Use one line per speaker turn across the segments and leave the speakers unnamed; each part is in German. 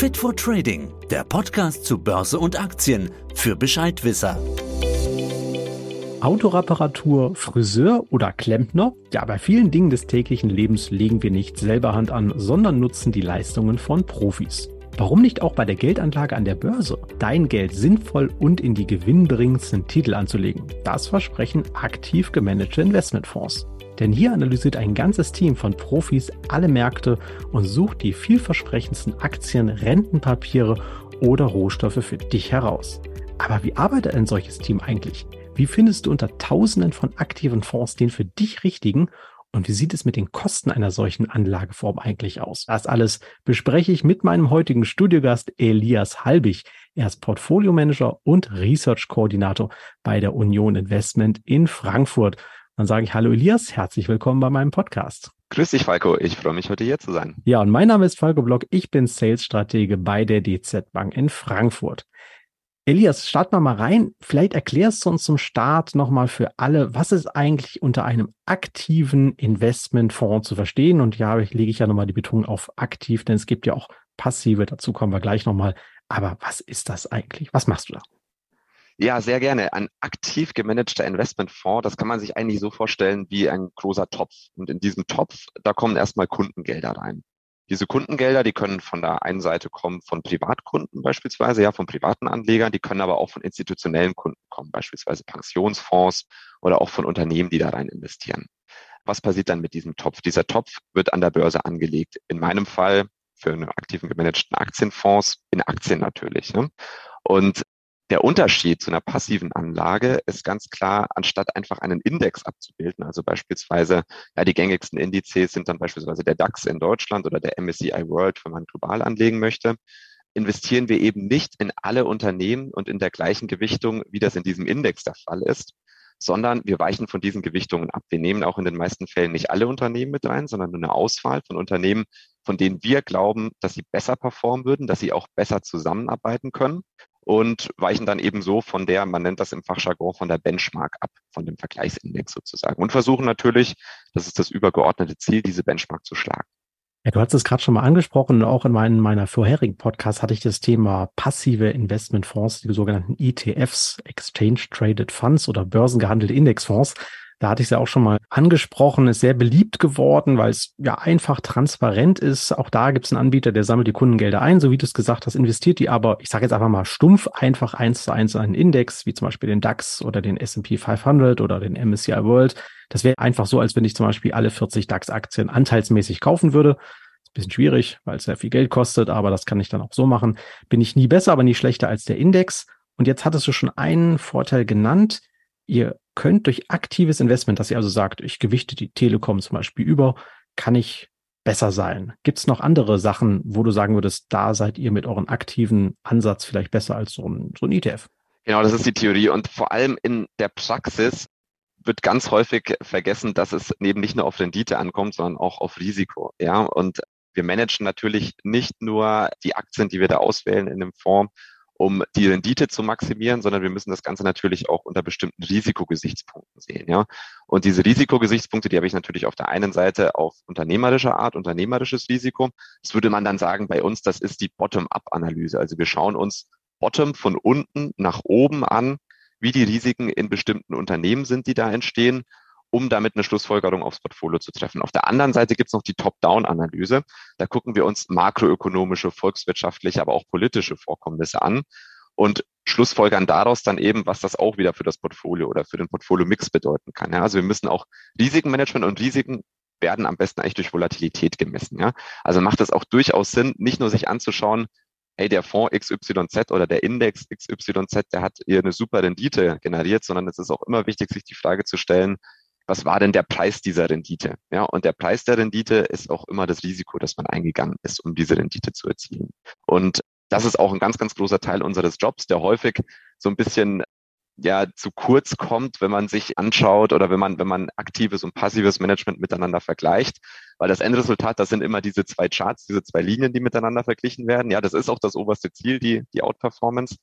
Fit for Trading, der Podcast zu Börse und Aktien für Bescheidwisser.
Autoreparatur, Friseur oder Klempner? Ja, bei vielen Dingen des täglichen Lebens legen wir nicht selber Hand an, sondern nutzen die Leistungen von Profis. Warum nicht auch bei der Geldanlage an der Börse dein Geld sinnvoll und in die gewinnbringendsten Titel anzulegen? Das versprechen aktiv gemanagte Investmentfonds. Denn hier analysiert ein ganzes Team von Profis alle Märkte und sucht die vielversprechendsten Aktien, Rentenpapiere oder Rohstoffe für dich heraus. Aber wie arbeitet ein solches Team eigentlich? Wie findest du unter Tausenden von aktiven Fonds den für dich richtigen und wie sieht es mit den Kosten einer solchen Anlageform eigentlich aus? Das alles bespreche ich mit meinem heutigen Studiogast Elias Halbig. Er ist Portfolio-Manager und Research-Koordinator bei der Union Investment in Frankfurt. Dann sage ich Hallo Elias, herzlich willkommen bei meinem Podcast.
Grüß dich, Falco. Ich freue mich, heute hier zu sein.
Ja, und mein Name ist Falco Block. Ich bin Sales-Stratege bei der DZ Bank in Frankfurt. Elias, starten wir mal rein. Vielleicht erklärst du uns zum Start nochmal für alle, was ist eigentlich unter einem aktiven Investmentfonds zu verstehen? Und ja, lege ich ja nochmal die Betonung auf aktiv, denn es gibt ja auch passive, dazu kommen wir gleich nochmal. Aber was ist das eigentlich? Was machst du da?
Ja, sehr gerne. Ein aktiv gemanagter Investmentfonds, das kann man sich eigentlich so vorstellen wie ein großer Topf. Und in diesem Topf, da kommen erstmal Kundengelder rein. Diese Kundengelder, die können von der einen Seite kommen von Privatkunden beispielsweise, ja, von privaten Anlegern, die können aber auch von institutionellen Kunden kommen, beispielsweise Pensionsfonds oder auch von Unternehmen, die da rein investieren. Was passiert dann mit diesem Topf? Dieser Topf wird an der Börse angelegt. In meinem Fall für einen aktiven gemanagten Aktienfonds in Aktien natürlich. Ne? Und der Unterschied zu einer passiven Anlage ist ganz klar, anstatt einfach einen Index abzubilden, also beispielsweise, ja, die gängigsten Indizes sind dann beispielsweise der DAX in Deutschland oder der MSCI World, wenn man global anlegen möchte, investieren wir eben nicht in alle Unternehmen und in der gleichen Gewichtung, wie das in diesem Index der Fall ist, sondern wir weichen von diesen Gewichtungen ab. Wir nehmen auch in den meisten Fällen nicht alle Unternehmen mit rein, sondern nur eine Auswahl von Unternehmen, von denen wir glauben, dass sie besser performen würden, dass sie auch besser zusammenarbeiten können und weichen dann eben so von der, man nennt das im Fachjargon, von der Benchmark ab, von dem Vergleichsindex sozusagen und versuchen natürlich, das ist das übergeordnete Ziel, diese Benchmark zu schlagen.
Ja, du hast es gerade schon mal angesprochen. Auch in meinen, meiner vorherigen Podcast hatte ich das Thema passive Investmentfonds, die sogenannten ETFs, Exchange Traded Funds oder börsengehandelte Indexfonds. Da hatte ich es ja auch schon mal angesprochen, ist sehr beliebt geworden, weil es ja einfach transparent ist. Auch da gibt es einen Anbieter, der sammelt die Kundengelder ein, so wie du es gesagt hast, investiert die aber, ich sage jetzt einfach mal stumpf, einfach eins zu eins in einen Index, wie zum Beispiel den DAX oder den S&P 500 oder den MSCI World. Das wäre einfach so, als wenn ich zum Beispiel alle 40 DAX-Aktien anteilsmäßig kaufen würde. Bisschen schwierig, weil es sehr viel Geld kostet, aber das kann ich dann auch so machen. Bin ich nie besser, aber nie schlechter als der Index. Und jetzt hattest du schon einen Vorteil genannt. Ihr könnt durch aktives Investment, dass ihr also sagt, ich gewichte die Telekom zum Beispiel über, kann ich besser sein. Gibt es noch andere Sachen, wo du sagen würdest, da seid ihr mit eurem aktiven Ansatz vielleicht besser als so ein, so ein ETF?
Genau, das ist die Theorie. Und vor allem in der Praxis wird ganz häufig vergessen, dass es eben nicht nur auf Rendite ankommt, sondern auch auf Risiko. Ja, und wir managen natürlich nicht nur die Aktien, die wir da auswählen in dem Fonds, um die Rendite zu maximieren, sondern wir müssen das Ganze natürlich auch unter bestimmten Risikogesichtspunkten sehen. Ja? Und diese Risikogesichtspunkte, die habe ich natürlich auf der einen Seite auf unternehmerischer Art, unternehmerisches Risiko. Das würde man dann sagen, bei uns, das ist die Bottom-up-Analyse. Also wir schauen uns Bottom von unten nach oben an, wie die Risiken in bestimmten Unternehmen sind, die da entstehen um damit eine Schlussfolgerung aufs Portfolio zu treffen. Auf der anderen Seite gibt es noch die Top-Down-Analyse. Da gucken wir uns makroökonomische, volkswirtschaftliche, aber auch politische Vorkommnisse an und schlussfolgern daraus dann eben, was das auch wieder für das Portfolio oder für den Portfolio-Mix bedeuten kann. Ja, also wir müssen auch Risikenmanagement und Risiken werden am besten eigentlich durch Volatilität gemessen. Ja? Also macht es auch durchaus Sinn, nicht nur sich anzuschauen, hey, der Fonds XYZ oder der Index XYZ, der hat hier eine super Rendite generiert, sondern es ist auch immer wichtig, sich die Frage zu stellen, was war denn der Preis dieser Rendite? Ja, und der Preis der Rendite ist auch immer das Risiko, das man eingegangen ist, um diese Rendite zu erzielen. Und das ist auch ein ganz, ganz großer Teil unseres Jobs, der häufig so ein bisschen ja zu kurz kommt, wenn man sich anschaut oder wenn man, wenn man aktives und passives Management miteinander vergleicht. Weil das Endresultat, das sind immer diese zwei Charts, diese zwei Linien, die miteinander verglichen werden. Ja, das ist auch das oberste Ziel, die, die Outperformance.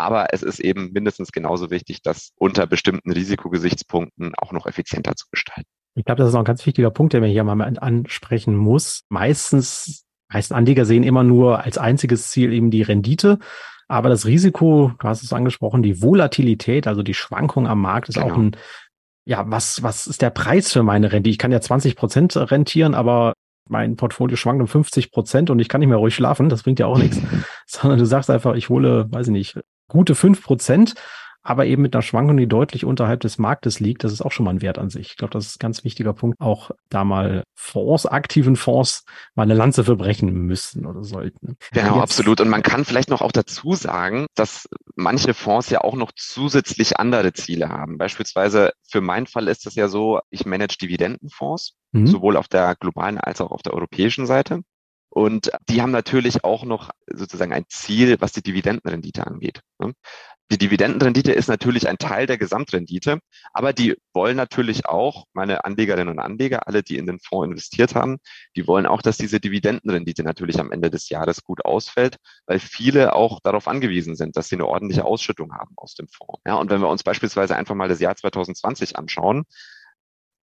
Aber es ist eben mindestens genauso wichtig, das unter bestimmten Risikogesichtspunkten auch noch effizienter zu gestalten.
Ich glaube, das ist auch ein ganz wichtiger Punkt, der man hier mal ansprechen muss. Meistens meisten Anleger sehen immer nur als einziges Ziel eben die Rendite. Aber das Risiko, du hast es angesprochen, die Volatilität, also die Schwankung am Markt ist genau. auch ein, ja, was, was ist der Preis für meine Rendite? Ich kann ja 20 Prozent rentieren, aber mein Portfolio schwankt um 50 Prozent und ich kann nicht mehr ruhig schlafen. Das bringt ja auch nichts. Sondern du sagst einfach, ich hole, weiß ich nicht, gute fünf Prozent aber eben mit einer Schwankung, die deutlich unterhalb des Marktes liegt. Das ist auch schon mal ein Wert an sich. Ich glaube, das ist ein ganz wichtiger Punkt. Auch da mal Fonds, aktiven Fonds, mal eine Lanze verbrechen müssen oder sollten.
Genau, Jetzt, absolut. Und man kann vielleicht noch auch dazu sagen, dass manche Fonds ja auch noch zusätzlich andere Ziele haben. Beispielsweise für meinen Fall ist es ja so, ich manage Dividendenfonds, mhm. sowohl auf der globalen als auch auf der europäischen Seite. Und die haben natürlich auch noch sozusagen ein Ziel, was die Dividendenrendite angeht. Ne? Die Dividendenrendite ist natürlich ein Teil der Gesamtrendite, aber die wollen natürlich auch, meine Anlegerinnen und Anleger, alle, die in den Fonds investiert haben, die wollen auch, dass diese Dividendenrendite natürlich am Ende des Jahres gut ausfällt, weil viele auch darauf angewiesen sind, dass sie eine ordentliche Ausschüttung haben aus dem Fonds. Ja, und wenn wir uns beispielsweise einfach mal das Jahr 2020 anschauen,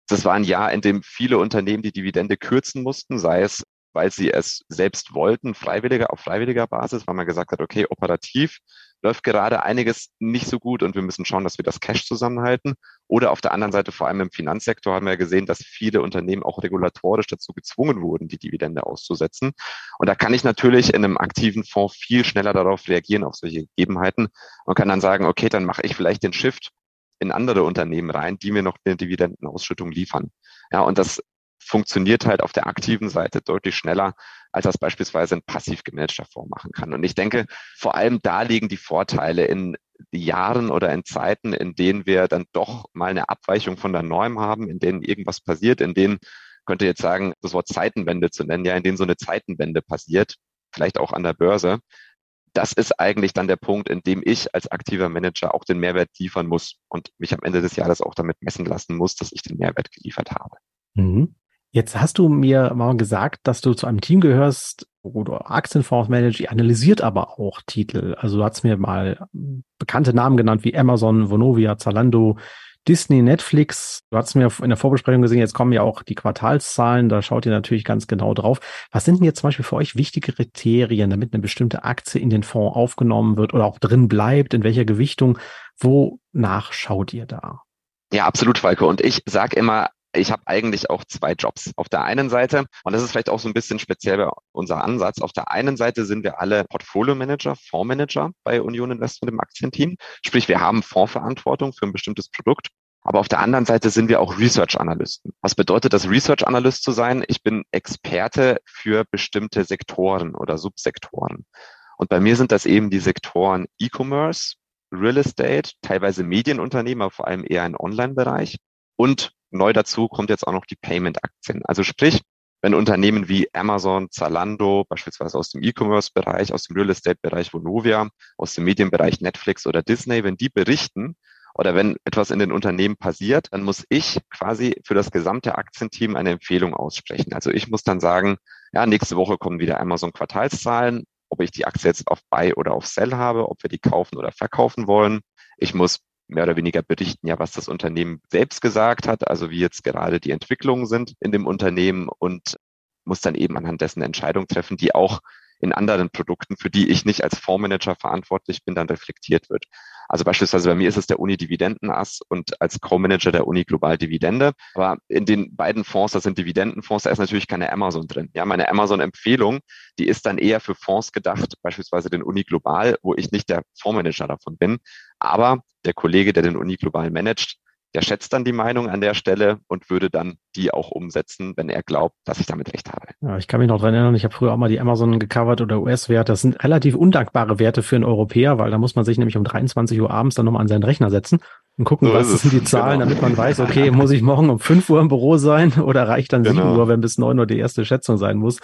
das war ein Jahr, in dem viele Unternehmen die Dividende kürzen mussten, sei es weil sie es selbst wollten, freiwilliger auf freiwilliger Basis, weil man gesagt hat, okay, operativ läuft gerade einiges nicht so gut und wir müssen schauen, dass wir das Cash zusammenhalten. Oder auf der anderen Seite, vor allem im Finanzsektor, haben wir gesehen, dass viele Unternehmen auch regulatorisch dazu gezwungen wurden, die Dividende auszusetzen. Und da kann ich natürlich in einem aktiven Fonds viel schneller darauf reagieren, auf solche Gegebenheiten und kann dann sagen, okay, dann mache ich vielleicht den Shift in andere Unternehmen rein, die mir noch eine Dividendenausschüttung liefern. Ja, und das funktioniert halt auf der aktiven Seite deutlich schneller, als das beispielsweise ein passiv gemanagter Fonds machen kann. Und ich denke, vor allem da liegen die Vorteile in Jahren oder in Zeiten, in denen wir dann doch mal eine Abweichung von der Norm haben, in denen irgendwas passiert, in denen könnte jetzt sagen, das Wort Zeitenwende zu nennen, ja, in denen so eine Zeitenwende passiert, vielleicht auch an der Börse. Das ist eigentlich dann der Punkt, in dem ich als aktiver Manager auch den Mehrwert liefern muss und mich am Ende des Jahres auch damit messen lassen muss, dass ich den Mehrwert geliefert habe.
Mhm. Jetzt hast du mir mal gesagt, dass du zu einem Team gehörst, wo du Aktienfonds managst, analysiert aber auch Titel. Also du hast mir mal bekannte Namen genannt wie Amazon, Vonovia, Zalando, Disney, Netflix. Du hast mir in der Vorbesprechung gesehen, jetzt kommen ja auch die Quartalszahlen, da schaut ihr natürlich ganz genau drauf. Was sind denn jetzt zum Beispiel für euch wichtige Kriterien, damit eine bestimmte Aktie in den Fonds aufgenommen wird oder auch drin bleibt? In welcher Gewichtung? Wonach schaut ihr da?
Ja, absolut, Falke. Und ich sage immer, ich habe eigentlich auch zwei Jobs. Auf der einen Seite, und das ist vielleicht auch so ein bisschen speziell unser Ansatz, auf der einen Seite sind wir alle Portfolio-Manager, Fondsmanager bei Union Investment im Aktienteam. Sprich, wir haben Fondsverantwortung für ein bestimmtes Produkt. Aber auf der anderen Seite sind wir auch Research-Analysten. Was bedeutet das, Research-Analyst zu sein? Ich bin Experte für bestimmte Sektoren oder Subsektoren. Und bei mir sind das eben die Sektoren E-Commerce, Real Estate, teilweise Medienunternehmen, aber vor allem eher ein Online-Bereich und neu dazu kommt jetzt auch noch die Payment-Aktien. Also sprich, wenn Unternehmen wie Amazon, Zalando, beispielsweise aus dem E-Commerce-Bereich, aus dem Real Estate-Bereich Vonovia, aus dem Medienbereich Netflix oder Disney, wenn die berichten oder wenn etwas in den Unternehmen passiert, dann muss ich quasi für das gesamte Aktienteam eine Empfehlung aussprechen. Also ich muss dann sagen, ja, nächste Woche kommen wieder Amazon Quartalszahlen, ob ich die Aktie jetzt auf Buy oder auf Sell habe, ob wir die kaufen oder verkaufen wollen. Ich muss mehr oder weniger berichten, ja, was das Unternehmen selbst gesagt hat, also wie jetzt gerade die Entwicklungen sind in dem Unternehmen und muss dann eben anhand dessen Entscheidungen treffen, die auch in anderen Produkten, für die ich nicht als Fondsmanager verantwortlich bin, dann reflektiert wird. Also beispielsweise bei mir ist es der Uni Dividendenass und als Co-Manager der Uni Global Dividende. Aber in den beiden Fonds, das sind Dividendenfonds, da ist natürlich keine Amazon drin. Ja, meine Amazon-Empfehlung, die ist dann eher für Fonds gedacht, beispielsweise den Uni Global, wo ich nicht der Fondsmanager davon bin. Aber der Kollege, der den Uni Global managt, der schätzt dann die Meinung an der Stelle und würde dann die auch umsetzen, wenn er glaubt, dass ich damit recht habe.
Ja, ich kann mich noch dran erinnern, ich habe früher auch mal die Amazon gecovert oder US-Werte. Das sind relativ undankbare Werte für einen Europäer, weil da muss man sich nämlich um 23 Uhr abends dann nochmal an seinen Rechner setzen und gucken, so was sind die Zahlen, genau. damit man weiß, okay, muss ich morgen um 5 Uhr im Büro sein oder reicht dann genau. 7 Uhr, wenn bis 9 Uhr die erste Schätzung sein muss.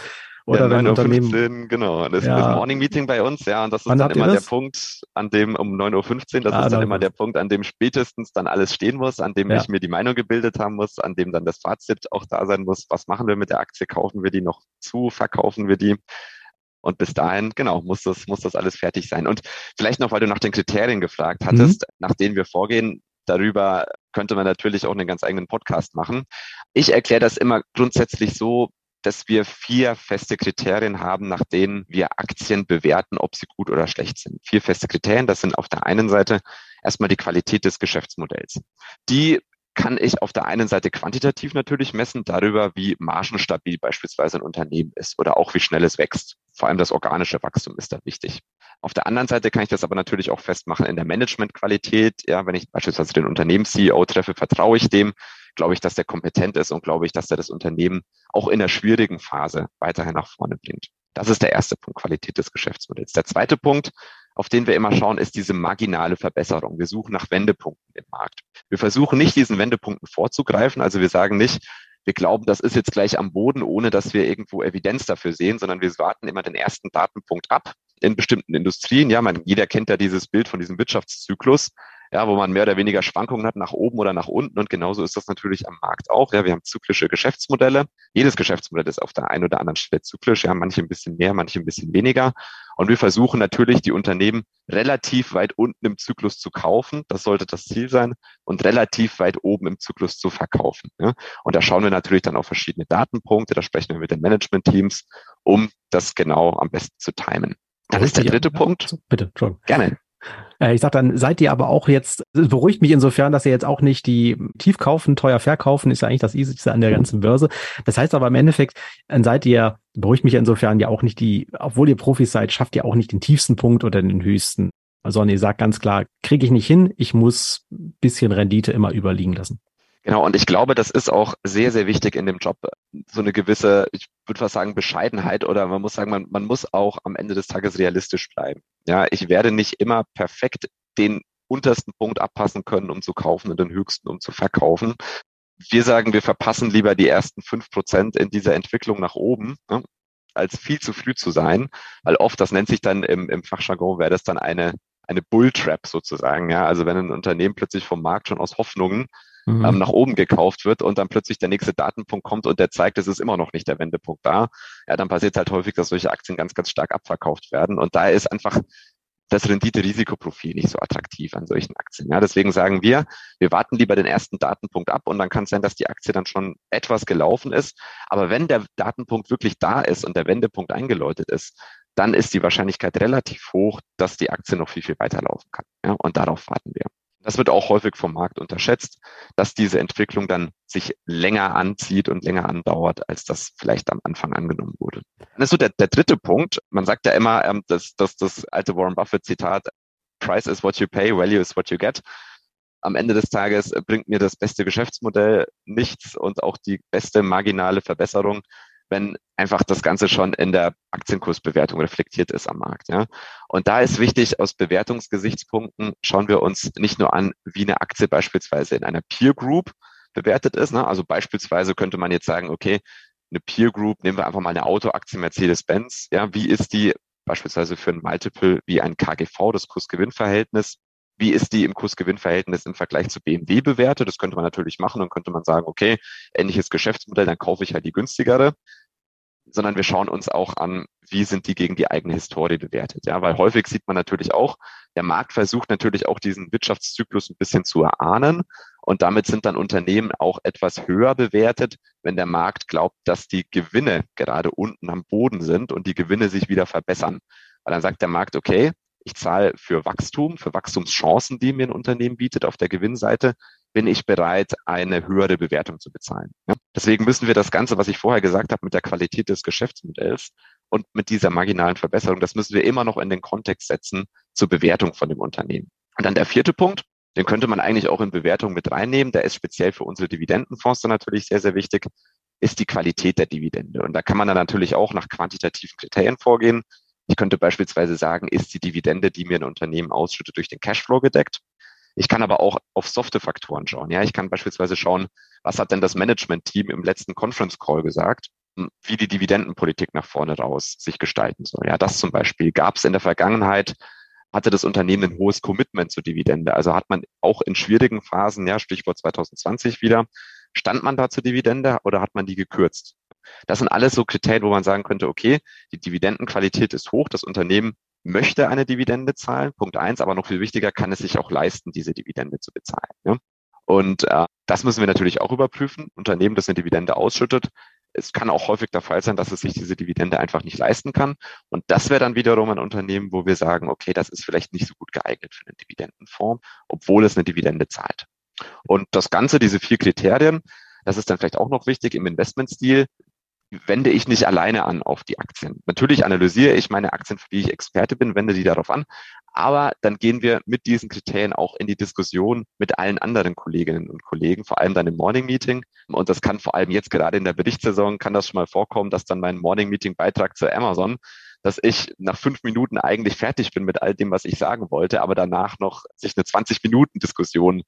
Oder ja, wenn Unternehmen. 15, genau. Das ja. ist das Morning Meeting bei uns, ja. Und das ist Wann dann immer der Punkt, an dem um 9.15 Uhr, das ah, ist dann immer der Punkt, an dem spätestens dann alles stehen muss, an dem ja. ich mir die Meinung gebildet haben muss, an dem dann das Fazit auch da sein muss. Was machen wir mit der Aktie? Kaufen wir die noch zu? Verkaufen wir die? Und bis dahin, genau, muss das, muss das alles fertig sein. Und vielleicht noch, weil du nach den Kriterien gefragt hattest, mhm. nach denen wir vorgehen, darüber könnte man natürlich auch einen ganz eigenen Podcast machen. Ich erkläre das immer grundsätzlich so, dass wir vier feste Kriterien haben, nach denen wir Aktien bewerten, ob sie gut oder schlecht sind. Vier feste Kriterien, das sind auf der einen Seite erstmal die Qualität des Geschäftsmodells. Die kann ich auf der einen Seite quantitativ natürlich messen, darüber, wie margenstabil beispielsweise ein Unternehmen ist oder auch wie schnell es wächst. Vor allem das organische Wachstum ist da wichtig. Auf der anderen Seite kann ich das aber natürlich auch festmachen in der Managementqualität. Ja, wenn ich beispielsweise den Unternehmens-CEO treffe, vertraue ich dem, glaube ich, dass der kompetent ist und glaube ich, dass er das Unternehmen auch in der schwierigen Phase weiterhin nach vorne bringt. Das ist der erste Punkt, Qualität des Geschäftsmodells. Der zweite Punkt, auf den wir immer schauen, ist diese marginale Verbesserung. Wir suchen nach Wendepunkten im Markt. Wir versuchen nicht, diesen Wendepunkten vorzugreifen. Also wir sagen nicht, wir glauben, das ist jetzt gleich am Boden, ohne dass wir irgendwo Evidenz dafür sehen, sondern wir warten immer den ersten Datenpunkt ab in bestimmten Industrien. Ja, man, jeder kennt ja dieses Bild von diesem Wirtschaftszyklus ja, wo man mehr oder weniger Schwankungen hat nach oben oder nach unten. Und genauso ist das natürlich am Markt auch. Ja, wir haben zyklische Geschäftsmodelle. Jedes Geschäftsmodell ist auf der einen oder anderen Stelle zyklisch. Ja, manche ein bisschen mehr, manche ein bisschen weniger. Und wir versuchen natürlich, die Unternehmen relativ weit unten im Zyklus zu kaufen. Das sollte das Ziel sein. Und relativ weit oben im Zyklus zu verkaufen. Ja. Und da schauen wir natürlich dann auf verschiedene Datenpunkte. Da sprechen wir mit den Management-Teams, um das genau am besten zu timen. Dann ist der dritte ja, Punkt.
Bitte,
John. Gerne.
Äh, ich sag dann, seid ihr aber auch jetzt, es beruhigt mich insofern, dass ihr jetzt auch nicht die tief kaufen, teuer verkaufen, ist ja eigentlich das Easyste an der ganzen Börse. Das heißt aber im Endeffekt, seid ihr, beruhigt mich insofern ja auch nicht die, obwohl ihr Profis seid, schafft ihr auch nicht den tiefsten Punkt oder den höchsten. Sondern ihr sagt ganz klar, kriege ich nicht hin, ich muss bisschen Rendite immer überliegen lassen.
Genau, und ich glaube, das ist auch sehr, sehr wichtig in dem Job. So eine gewisse, ich würde fast sagen, Bescheidenheit oder man muss sagen, man, man muss auch am Ende des Tages realistisch bleiben. Ja, ich werde nicht immer perfekt den untersten Punkt abpassen können, um zu kaufen und den höchsten, um zu verkaufen. Wir sagen, wir verpassen lieber die ersten fünf Prozent in dieser Entwicklung nach oben, ne, als viel zu früh zu sein, weil oft, das nennt sich dann im, im Fachjargon, wäre das dann eine, eine Bulltrap sozusagen. Ja, also wenn ein Unternehmen plötzlich vom Markt schon aus Hoffnungen mhm. ähm, nach oben gekauft wird und dann plötzlich der nächste Datenpunkt kommt und der zeigt, es ist immer noch nicht der Wendepunkt da, ja, dann passiert halt häufig, dass solche Aktien ganz, ganz stark abverkauft werden. Und da ist einfach das Rendite-Risikoprofil nicht so attraktiv an solchen Aktien. Ja, deswegen sagen wir, wir warten lieber den ersten Datenpunkt ab und dann kann es sein, dass die Aktie dann schon etwas gelaufen ist. Aber wenn der Datenpunkt wirklich da ist und der Wendepunkt eingeläutet ist, dann ist die Wahrscheinlichkeit relativ hoch, dass die Aktie noch viel, viel weiterlaufen kann. Ja, und darauf warten wir. Das wird auch häufig vom Markt unterschätzt, dass diese Entwicklung dann sich länger anzieht und länger andauert, als das vielleicht am Anfang angenommen wurde. Das ist so der, der dritte Punkt. Man sagt ja immer, ähm, dass, dass das alte Warren Buffett Zitat, Price is what you pay, value is what you get. Am Ende des Tages bringt mir das beste Geschäftsmodell nichts und auch die beste marginale Verbesserung, wenn einfach das Ganze schon in der Aktienkursbewertung reflektiert ist am Markt. Ja. Und da ist wichtig, aus Bewertungsgesichtspunkten schauen wir uns nicht nur an, wie eine Aktie beispielsweise in einer Peer Group bewertet ist. Ne? Also beispielsweise könnte man jetzt sagen, okay, eine Peer Group, nehmen wir einfach mal eine Autoaktie Mercedes-Benz. Ja, wie ist die beispielsweise für ein Multiple wie ein KGV, das Kursgewinnverhältnis? Wie ist die im Kursgewinnverhältnis im Vergleich zu BMW bewertet? Das könnte man natürlich machen und könnte man sagen, okay, ähnliches Geschäftsmodell, dann kaufe ich halt die günstigere sondern wir schauen uns auch an, wie sind die gegen die eigene Historie bewertet. Ja, weil häufig sieht man natürlich auch, der Markt versucht natürlich auch diesen Wirtschaftszyklus ein bisschen zu erahnen. Und damit sind dann Unternehmen auch etwas höher bewertet, wenn der Markt glaubt, dass die Gewinne gerade unten am Boden sind und die Gewinne sich wieder verbessern. Weil dann sagt der Markt, okay, ich zahle für Wachstum, für Wachstumschancen, die mir ein Unternehmen bietet auf der Gewinnseite, bin ich bereit, eine höhere Bewertung zu bezahlen. Ja? Deswegen müssen wir das Ganze, was ich vorher gesagt habe, mit der Qualität des Geschäftsmodells und mit dieser marginalen Verbesserung, das müssen wir immer noch in den Kontext setzen zur Bewertung von dem Unternehmen. Und dann der vierte Punkt, den könnte man eigentlich auch in Bewertung mit reinnehmen. Der ist speziell für unsere Dividendenfonds dann natürlich sehr, sehr wichtig, ist die Qualität der Dividende. Und da kann man dann natürlich auch nach quantitativen Kriterien vorgehen. Ich könnte beispielsweise sagen, ist die Dividende, die mir ein Unternehmen ausschüttet, durch den Cashflow gedeckt? Ich kann aber auch auf softe Faktoren schauen. Ja, ich kann beispielsweise schauen, was hat denn das Management-Team im letzten Conference Call gesagt, hm, wie die Dividendenpolitik nach vorne raus sich gestalten soll. Ja, das zum Beispiel gab es in der Vergangenheit hatte das Unternehmen ein hohes Commitment zur Dividende. Also hat man auch in schwierigen Phasen, ja, Stichwort 2020 wieder, stand man da zur Dividende oder hat man die gekürzt? Das sind alles so Kriterien, wo man sagen könnte, okay, die Dividendenqualität ist hoch, das Unternehmen möchte eine Dividende zahlen, Punkt eins, aber noch viel wichtiger, kann es sich auch leisten, diese Dividende zu bezahlen. Ja? Und äh, das müssen wir natürlich auch überprüfen. Unternehmen, das eine Dividende ausschüttet, es kann auch häufig der Fall sein, dass es sich diese Dividende einfach nicht leisten kann. Und das wäre dann wiederum ein Unternehmen, wo wir sagen, okay, das ist vielleicht nicht so gut geeignet für einen Dividendenfonds, obwohl es eine Dividende zahlt. Und das Ganze, diese vier Kriterien, das ist dann vielleicht auch noch wichtig im Investmentstil, wende ich nicht alleine an auf die Aktien. Natürlich analysiere ich meine Aktien, für die ich Experte bin, wende die darauf an. Aber dann gehen wir mit diesen Kriterien auch in die Diskussion mit allen anderen Kolleginnen und Kollegen, vor allem dann im Morning Meeting. Und das kann vor allem jetzt gerade in der Berichtssaison, kann das schon mal vorkommen, dass dann mein Morning Meeting Beitrag zu Amazon, dass ich nach fünf Minuten eigentlich fertig bin mit all dem, was ich sagen wollte, aber danach noch sich eine 20 Minuten Diskussion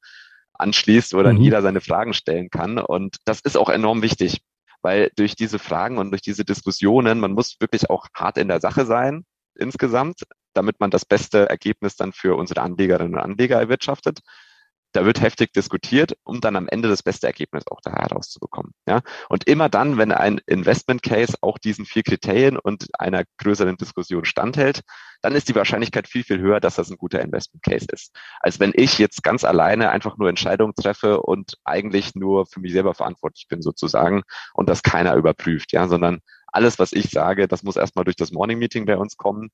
anschließt, wo dann mhm. jeder seine Fragen stellen kann. Und das ist auch enorm wichtig weil durch diese Fragen und durch diese Diskussionen, man muss wirklich auch hart in der Sache sein insgesamt, damit man das beste Ergebnis dann für unsere Anlegerinnen und Anleger erwirtschaftet. Da wird heftig diskutiert, um dann am Ende das beste Ergebnis auch da herauszubekommen. Ja? Und immer dann, wenn ein Investment Case auch diesen vier Kriterien und einer größeren Diskussion standhält, dann ist die Wahrscheinlichkeit viel, viel höher, dass das ein guter Investment Case ist. Als wenn ich jetzt ganz alleine einfach nur Entscheidungen treffe und eigentlich nur für mich selber verantwortlich bin sozusagen und das keiner überprüft, ja, sondern alles, was ich sage, das muss erstmal durch das Morning Meeting bei uns kommen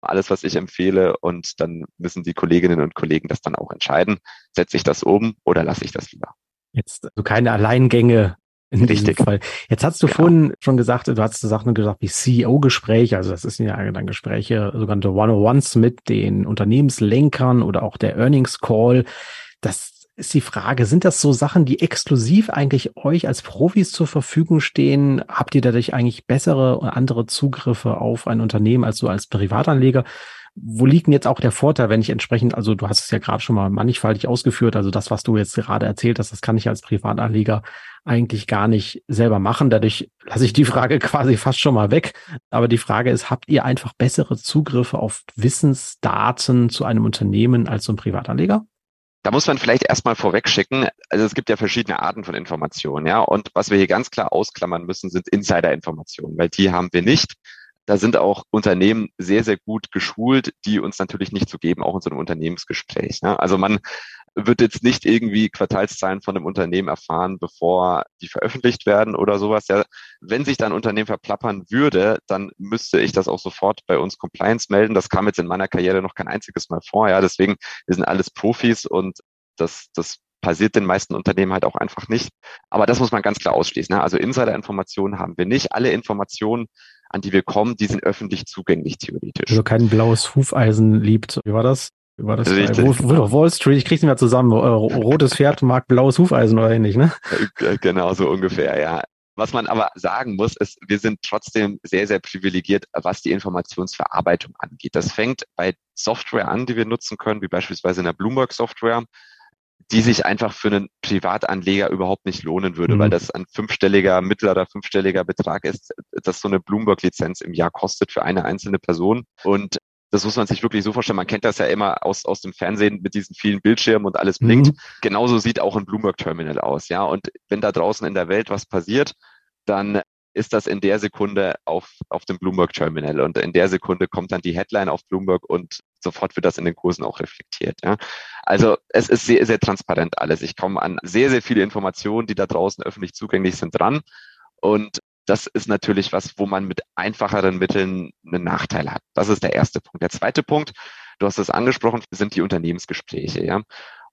alles, was ich empfehle. Und dann müssen die Kolleginnen und Kollegen das dann auch entscheiden. Setze ich das um oder lasse ich das lieber?
Jetzt also keine Alleingänge in Richtig. diesem Fall. Jetzt hast du genau. vorhin schon gesagt, du hast Sachen gesagt wie CEO-Gespräche, also das ist ja dann Gespräche, sogenannte One-on-Ones mit den Unternehmenslenkern oder auch der Earnings Call. Das ist die Frage, sind das so Sachen, die exklusiv eigentlich euch als Profis zur Verfügung stehen? Habt ihr dadurch eigentlich bessere oder andere Zugriffe auf ein Unternehmen als so als Privatanleger? Wo liegt denn jetzt auch der Vorteil, wenn ich entsprechend, also du hast es ja gerade schon mal mannigfaltig ausgeführt, also das, was du jetzt gerade erzählt hast, das kann ich als Privatanleger eigentlich gar nicht selber machen. Dadurch lasse ich die Frage quasi fast schon mal weg. Aber die Frage ist, habt ihr einfach bessere Zugriffe auf Wissensdaten zu einem Unternehmen als so ein Privatanleger?
Da muss man vielleicht erstmal vorweg schicken, also es gibt ja verschiedene Arten von Informationen, ja. Und was wir hier ganz klar ausklammern müssen, sind Insider-Informationen, weil die haben wir nicht. Da sind auch Unternehmen sehr, sehr gut geschult, die uns natürlich nicht zu geben, auch in so einem Unternehmensgespräch. Ja? Also man wird jetzt nicht irgendwie Quartalszahlen von einem Unternehmen erfahren, bevor die veröffentlicht werden oder sowas. Ja, wenn sich dann ein Unternehmen verplappern würde, dann müsste ich das auch sofort bei uns Compliance melden. Das kam jetzt in meiner Karriere noch kein einziges Mal vor. Ja, deswegen, wir sind alles Profis und das, das passiert den meisten Unternehmen halt auch einfach nicht. Aber das muss man ganz klar ausschließen. Ne? Also Insider-Informationen haben wir nicht. Alle Informationen, an die wir kommen, die sind öffentlich zugänglich theoretisch.
Also kein blaues Hufeisen liebt. Wie war das? War das Richtig. Bei Wall Street? Ich krieg's nicht mehr zusammen. Äh, rotes Pferd mag blaues Hufeisen oder ähnlich, ne?
Genau, so ungefähr, ja. Was man aber sagen muss, ist, wir sind trotzdem sehr, sehr privilegiert, was die Informationsverarbeitung angeht. Das fängt bei Software an, die wir nutzen können, wie beispielsweise in der Bloomberg Software, die sich einfach für einen Privatanleger überhaupt nicht lohnen würde, mhm. weil das ein fünfstelliger, mittlerer fünfstelliger Betrag ist, dass so eine Bloomberg-Lizenz im Jahr kostet für eine einzelne Person. Und das muss man sich wirklich so vorstellen. Man kennt das ja immer aus, aus dem Fernsehen mit diesen vielen Bildschirmen und alles blinkt. Mhm. Genauso sieht auch ein Bloomberg Terminal aus, ja. Und wenn da draußen in der Welt was passiert, dann ist das in der Sekunde auf, auf dem Bloomberg Terminal und in der Sekunde kommt dann die Headline auf Bloomberg und sofort wird das in den Kursen auch reflektiert. Ja. Also es ist sehr, sehr transparent alles. Ich komme an sehr, sehr viele Informationen, die da draußen öffentlich zugänglich sind, dran. Und das ist natürlich was, wo man mit einfacheren Mitteln einen Nachteil hat. Das ist der erste Punkt. Der zweite Punkt, du hast es angesprochen, sind die Unternehmensgespräche. Ja?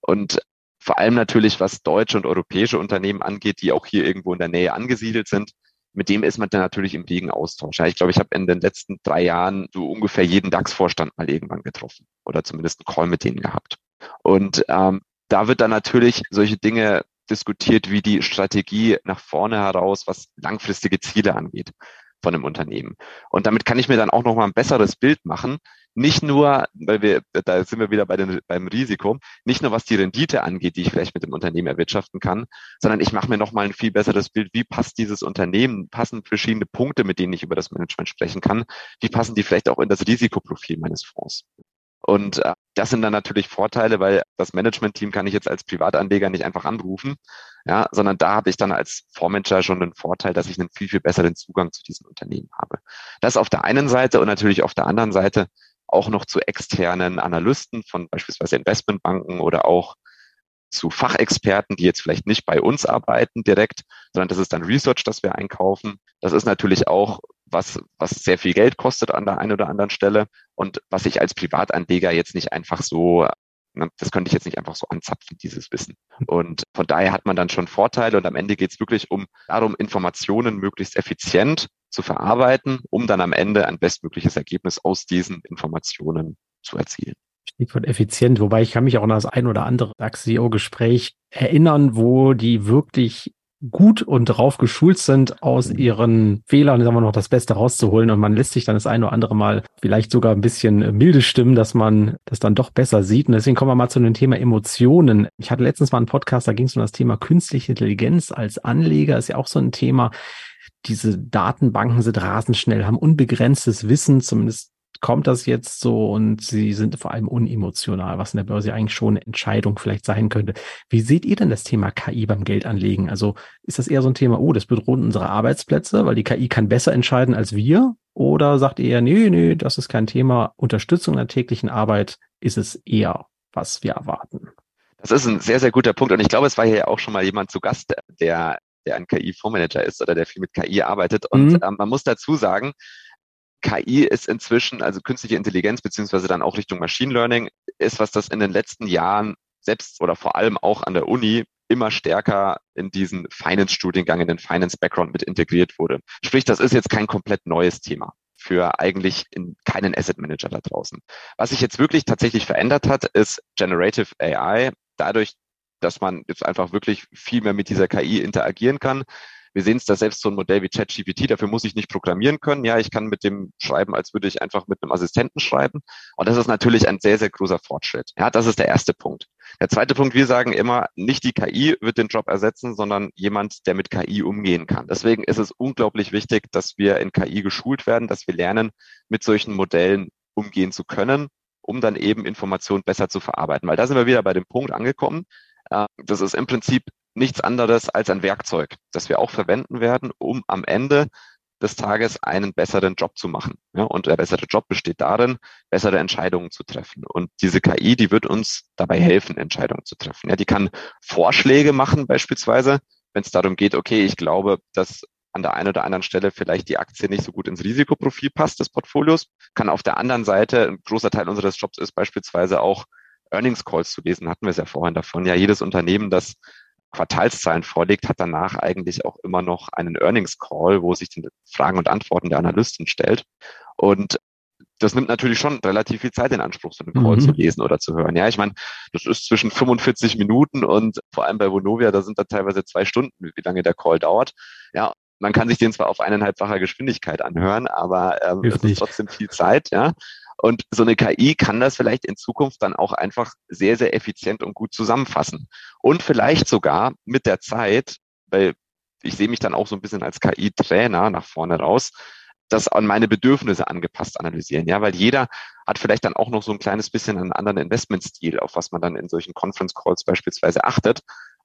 Und vor allem natürlich, was deutsche und europäische Unternehmen angeht, die auch hier irgendwo in der Nähe angesiedelt sind, mit dem ist man dann natürlich im regen Austausch. Ja, ich glaube, ich habe in den letzten drei Jahren so ungefähr jeden DAX-Vorstand mal irgendwann getroffen oder zumindest einen Call mit denen gehabt. Und ähm, da wird dann natürlich solche Dinge diskutiert, wie die Strategie nach vorne heraus, was langfristige Ziele angeht von einem Unternehmen. Und damit kann ich mir dann auch noch mal ein besseres Bild machen. Nicht nur, weil wir, da sind wir wieder bei den, beim Risiko, nicht nur was die Rendite angeht, die ich vielleicht mit dem Unternehmen erwirtschaften kann, sondern ich mache mir noch mal ein viel besseres Bild, wie passt dieses Unternehmen, passen verschiedene Punkte, mit denen ich über das Management sprechen kann, wie passen die vielleicht auch in das Risikoprofil meines Fonds. Und äh, das sind dann natürlich Vorteile, weil das Management-Team kann ich jetzt als Privatanleger nicht einfach anrufen, ja, sondern da habe ich dann als Fondsmanager schon den Vorteil, dass ich einen viel, viel besseren Zugang zu diesen Unternehmen habe. Das auf der einen Seite und natürlich auf der anderen Seite auch noch zu externen Analysten von beispielsweise Investmentbanken oder auch zu Fachexperten, die jetzt vielleicht nicht bei uns arbeiten direkt, sondern das ist dann Research, das wir einkaufen. Das ist natürlich auch was, was sehr viel Geld kostet an der einen oder anderen Stelle und was ich als Privatanleger jetzt nicht einfach so das könnte ich jetzt nicht einfach so anzapfen, dieses Wissen. Und von daher hat man dann schon Vorteile und am Ende geht es wirklich um darum, Informationen möglichst effizient zu verarbeiten, um dann am Ende ein bestmögliches Ergebnis aus diesen Informationen zu erzielen.
Stichwort effizient, wobei ich kann mich auch an das ein oder andere DAX-CEO-Gespräch erinnern, wo die wirklich gut und drauf geschult sind, aus ihren Fehlern, sagen wir noch, das Beste rauszuholen. Und man lässt sich dann das ein oder andere Mal vielleicht sogar ein bisschen milde stimmen, dass man das dann doch besser sieht. Und deswegen kommen wir mal zu dem Thema Emotionen. Ich hatte letztens mal einen Podcast, da ging es um das Thema künstliche Intelligenz als Anleger. Ist ja auch so ein Thema. Diese Datenbanken sind rasend schnell, haben unbegrenztes Wissen, zumindest kommt das jetzt so und sie sind vor allem unemotional, was in der Börse eigentlich schon eine Entscheidung vielleicht sein könnte. Wie seht ihr denn das Thema KI beim Geldanlegen? Also ist das eher so ein Thema, oh, das bedroht unsere Arbeitsplätze, weil die KI kann besser entscheiden als wir? Oder sagt ihr, nee, nee, das ist kein Thema. Unterstützung der täglichen Arbeit ist es eher, was wir erwarten.
Das ist ein sehr, sehr guter Punkt. Und ich glaube, es war hier ja auch schon mal jemand zu Gast, der, der ein KI-Fondsmanager ist oder der viel mit KI arbeitet. Und mhm. ähm, man muss dazu sagen, KI ist inzwischen, also künstliche Intelligenz beziehungsweise dann auch Richtung Machine Learning, ist was das in den letzten Jahren selbst oder vor allem auch an der Uni immer stärker in diesen Finance-Studiengang, in den Finance-Background mit integriert wurde. Sprich, das ist jetzt kein komplett neues Thema für eigentlich in keinen Asset Manager da draußen. Was sich jetzt wirklich tatsächlich verändert hat, ist Generative AI. Dadurch, dass man jetzt einfach wirklich viel mehr mit dieser KI interagieren kann, wir sehen es da selbst so ein Modell wie ChatGPT, dafür muss ich nicht programmieren können. Ja, ich kann mit dem schreiben, als würde ich einfach mit einem Assistenten schreiben. Und das ist natürlich ein sehr, sehr großer Fortschritt. Ja, das ist der erste Punkt. Der zweite Punkt, wir sagen immer, nicht die KI wird den Job ersetzen, sondern jemand, der mit KI umgehen kann. Deswegen ist es unglaublich wichtig, dass wir in KI geschult werden, dass wir lernen, mit solchen Modellen umgehen zu können, um dann eben Informationen besser zu verarbeiten. Weil da sind wir wieder bei dem Punkt angekommen. Äh, das ist im Prinzip nichts anderes als ein Werkzeug, das wir auch verwenden werden, um am Ende des Tages einen besseren Job zu machen. Ja, und der bessere Job besteht darin, bessere Entscheidungen zu treffen. Und diese KI, die wird uns dabei helfen, Entscheidungen zu treffen. Ja, die kann Vorschläge machen, beispielsweise, wenn es darum geht, okay, ich glaube, dass an der einen oder anderen Stelle vielleicht die Aktie nicht so gut ins Risikoprofil passt des Portfolios, kann auf der anderen Seite, ein großer Teil unseres Jobs ist beispielsweise auch Earnings Calls zu lesen, hatten wir es ja vorhin davon. Ja, jedes Unternehmen, das Quartalszahlen vorlegt, hat danach eigentlich auch immer noch einen Earnings Call, wo sich die Fragen und Antworten der Analysten stellt. Und das nimmt natürlich schon relativ viel Zeit in Anspruch, so einen Call mhm. zu lesen oder zu hören. Ja, ich meine, das ist zwischen 45 Minuten und vor allem bei Vonovia, da sind da teilweise zwei Stunden, wie lange der Call dauert. Ja, man kann sich den zwar auf eineinhalbfacher Geschwindigkeit anhören, aber ähm, es ist trotzdem viel Zeit, ja. Und so eine KI kann das vielleicht in Zukunft dann auch einfach sehr, sehr effizient und gut zusammenfassen. Und vielleicht sogar mit der Zeit, weil ich sehe mich dann auch so ein bisschen als KI-Trainer nach vorne raus, das an meine Bedürfnisse angepasst analysieren. Ja, weil jeder hat vielleicht dann auch noch so ein kleines bisschen einen anderen Investmentstil, auf was man dann in solchen Conference Calls beispielsweise achtet.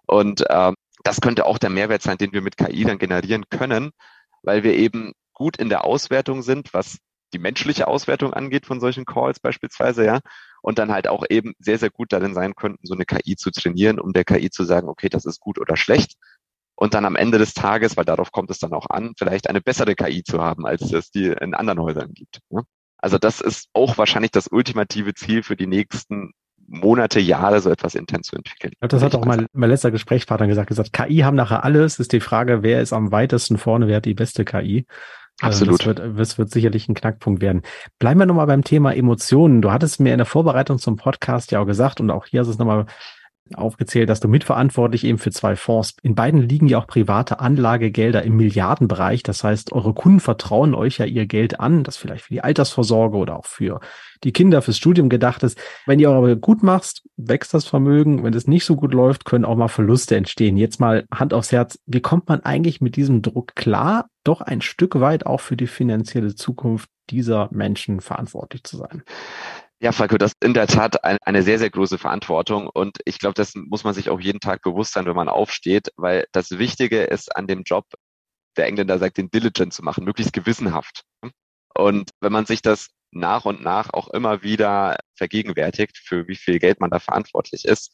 Und ähm, das könnte auch der Mehrwert sein, den wir mit KI dann generieren können, weil wir eben gut in der Auswertung sind, was die menschliche Auswertung angeht von solchen Calls beispielsweise, ja, und dann halt auch eben sehr, sehr gut darin sein könnten, so eine KI zu trainieren, um der KI zu sagen, okay, das ist gut oder schlecht. Und dann am Ende des Tages, weil darauf kommt es dann auch an, vielleicht eine bessere KI zu haben, als es die in anderen Häusern gibt. Ja? Also das ist auch wahrscheinlich das ultimative Ziel für die nächsten Monate, Jahre so etwas intens zu entwickeln.
Ja, das hat auch mein, mein letzter Gesprächspartner gesagt, gesagt, KI haben nachher alles, ist die Frage, wer ist am weitesten vorne, wer hat die beste KI. Also Absolut. Das wird, das wird sicherlich ein Knackpunkt werden. Bleiben wir nochmal beim Thema Emotionen. Du hattest mir in der Vorbereitung zum Podcast ja auch gesagt, und auch hier ist es nochmal aufgezählt, dass du mitverantwortlich eben für zwei Fonds. In beiden liegen ja auch private Anlagegelder im Milliardenbereich. Das heißt, eure Kunden vertrauen euch ja ihr Geld an, das vielleicht für die Altersvorsorge oder auch für die Kinder fürs Studium gedacht ist. Wenn ihr aber gut machst, wächst das Vermögen. Wenn es nicht so gut läuft, können auch mal Verluste entstehen. Jetzt mal Hand aufs Herz. Wie kommt man eigentlich mit diesem Druck klar, doch ein Stück weit auch für die finanzielle Zukunft dieser Menschen verantwortlich zu sein?
Ja, Falco, das ist in der Tat ein, eine sehr, sehr große Verantwortung. Und ich glaube, das muss man sich auch jeden Tag bewusst sein, wenn man aufsteht, weil das Wichtige ist an dem Job, der Engländer sagt, den diligent zu machen, möglichst gewissenhaft. Und wenn man sich das nach und nach auch immer wieder vergegenwärtigt, für wie viel Geld man da verantwortlich ist,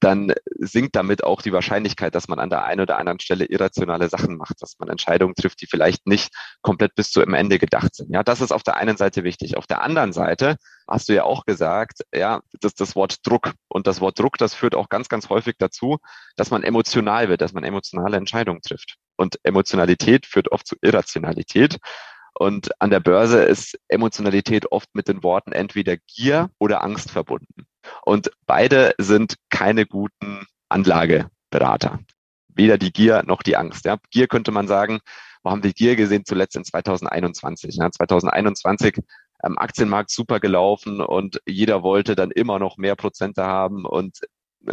dann sinkt damit auch die Wahrscheinlichkeit, dass man an der einen oder anderen Stelle irrationale Sachen macht, dass man Entscheidungen trifft, die vielleicht nicht komplett bis zu am Ende gedacht sind. Ja, das ist auf der einen Seite wichtig. Auf der anderen Seite hast du ja auch gesagt, ja, das, das Wort Druck. Und das Wort Druck, das führt auch ganz, ganz häufig dazu, dass man emotional wird, dass man emotionale Entscheidungen trifft. Und Emotionalität führt oft zu Irrationalität. Und an der Börse ist Emotionalität oft mit den Worten entweder Gier oder Angst verbunden. Und beide sind keine guten Anlageberater. Weder die Gier noch die Angst. Ja. Gier könnte man sagen, wo haben wir Gier gesehen zuletzt in 2021? Ja. 2021 am Aktienmarkt super gelaufen und jeder wollte dann immer noch mehr Prozente haben und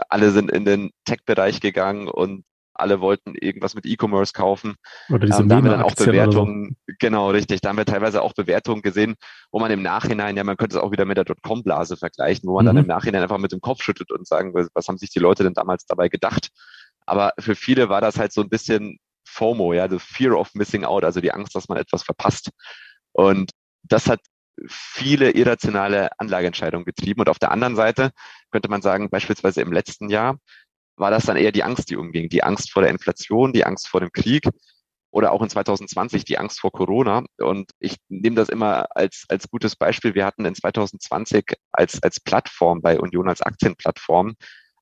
alle sind in den Tech-Bereich gegangen und alle wollten irgendwas mit E-Commerce kaufen.
Oder diese
ähm, da haben wir dann auch Bewertungen, so. genau richtig, da haben wir teilweise auch Bewertungen gesehen, wo man im Nachhinein, ja, man könnte es auch wieder mit der Dotcom-Blase vergleichen, wo man mhm. dann im Nachhinein einfach mit dem Kopf schüttelt und sagen, was haben sich die Leute denn damals dabei gedacht? Aber für viele war das halt so ein bisschen FOMO, ja, the Fear of Missing Out, also die Angst, dass man etwas verpasst. Und das hat viele irrationale Anlageentscheidungen getrieben. Und auf der anderen Seite könnte man sagen, beispielsweise im letzten Jahr war das dann eher die Angst, die umging. Die Angst vor der Inflation, die Angst vor dem Krieg oder auch in 2020 die Angst vor Corona. Und ich nehme das immer als, als gutes Beispiel. Wir hatten in 2020 als, als Plattform bei Union, als Aktienplattform,